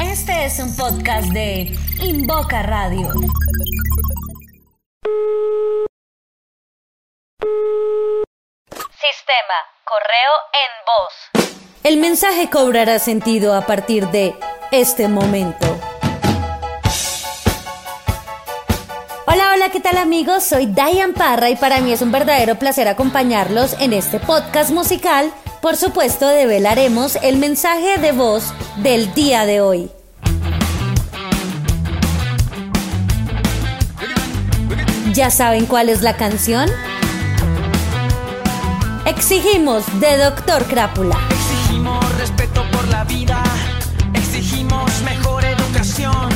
Este es un podcast de Invoca Radio. Sistema Correo en voz. El mensaje cobrará sentido a partir de este momento. Hola, ¿qué tal amigos? Soy Diane Parra y para mí es un verdadero placer acompañarlos en este podcast musical. Por supuesto, develaremos el mensaje de voz del día de hoy. ¿Ya saben cuál es la canción? Exigimos de Doctor Crápula. Exigimos respeto por la vida, exigimos mejor educación,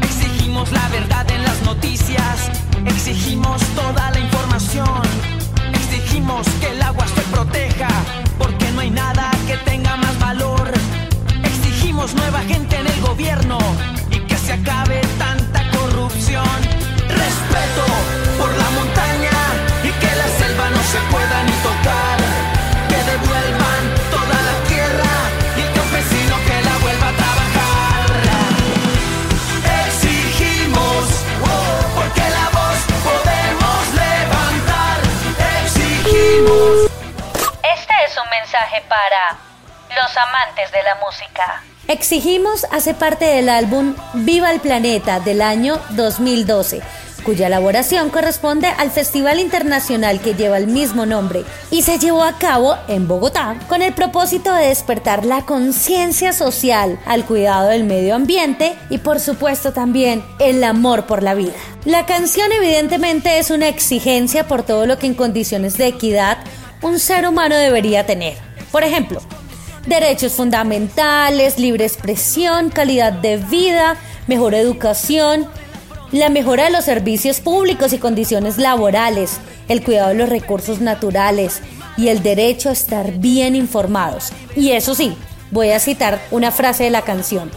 exigimos la verdad en las noticias, Exigimos nueva gente en el gobierno y que se acabe tanta corrupción. Respeto por la montaña y que la selva no se pueda ni tocar. Que devuelvan toda la tierra y el campesino que la vuelva a trabajar. Exigimos, porque la voz podemos levantar. Exigimos. Este es un mensaje para los amantes de la música. Exigimos hace parte del álbum Viva el Planeta del año 2012, cuya elaboración corresponde al Festival Internacional que lleva el mismo nombre y se llevó a cabo en Bogotá con el propósito de despertar la conciencia social al cuidado del medio ambiente y por supuesto también el amor por la vida. La canción evidentemente es una exigencia por todo lo que en condiciones de equidad un ser humano debería tener. Por ejemplo, derechos fundamentales, libre expresión, calidad de vida, mejor educación, la mejora de los servicios públicos y condiciones laborales, el cuidado de los recursos naturales y el derecho a estar bien informados. Y eso sí, voy a citar una frase de la canción.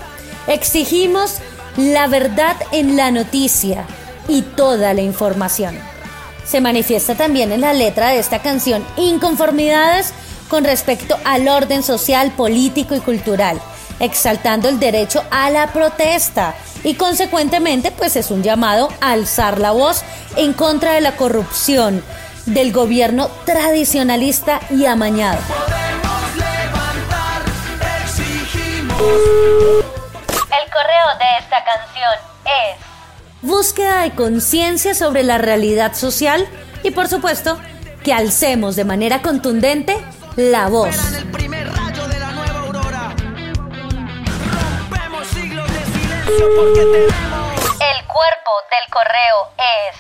Exigimos la verdad en la noticia y toda la información. Se manifiesta también en la letra de esta canción inconformidades con respecto al orden social, político y cultural, exaltando el derecho a la protesta y consecuentemente pues es un llamado a alzar la voz en contra de la corrupción del gobierno tradicionalista y amañado. Podemos levantar, exigimos. El correo de esta canción es búsqueda de conciencia sobre la realidad social y por supuesto que alcemos de manera contundente la voz. Esperan el primer rayo de la nueva aurora. Rompemos siglos de silencio porque tenemos. El cuerpo del correo es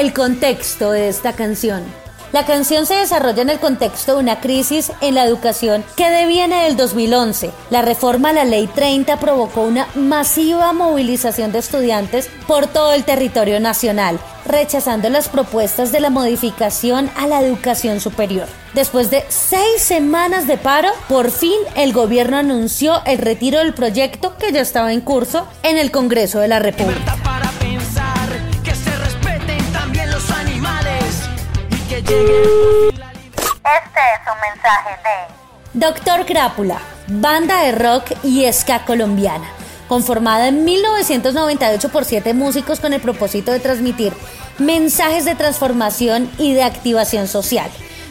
el contexto de esta canción. La canción se desarrolla en el contexto de una crisis en la educación que deviene del 2011. La reforma a la Ley 30 provocó una masiva movilización de estudiantes por todo el territorio nacional, rechazando las propuestas de la modificación a la educación superior. Después de seis semanas de paro, por fin el gobierno anunció el retiro del proyecto que ya estaba en curso en el Congreso de la República. Este es un mensaje de Doctor Crápula, banda de rock y ska colombiana, conformada en 1998 por siete músicos con el propósito de transmitir mensajes de transformación y de activación social.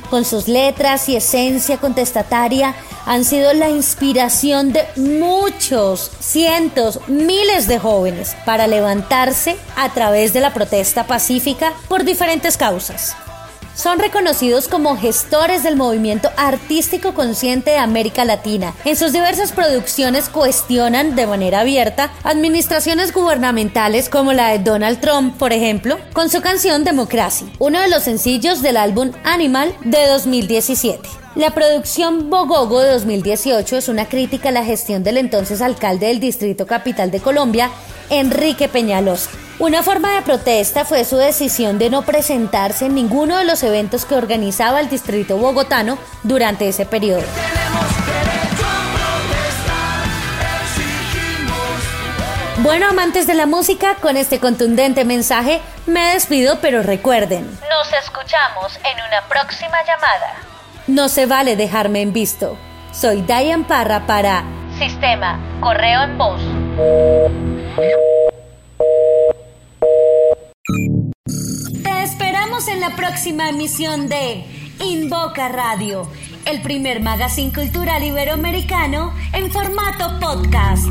Con sus letras y esencia contestataria han sido la inspiración de muchos, cientos, miles de jóvenes para levantarse a través de la protesta pacífica por diferentes causas. Son reconocidos como gestores del movimiento artístico consciente de América Latina. En sus diversas producciones cuestionan de manera abierta administraciones gubernamentales como la de Donald Trump, por ejemplo, con su canción Democracy, uno de los sencillos del álbum Animal de 2017. La producción Bogogo de 2018 es una crítica a la gestión del entonces alcalde del Distrito Capital de Colombia, Enrique Peñalosa. Una forma de protesta fue su decisión de no presentarse en ninguno de los eventos que organizaba el Distrito Bogotano durante ese periodo. Bueno, amantes de la música, con este contundente mensaje me despido, pero recuerden, nos escuchamos en una próxima llamada. No se vale dejarme en visto. Soy Diane Parra para Sistema, correo en voz. En la próxima emisión de Invoca Radio, el primer magazine cultural iberoamericano en formato podcast.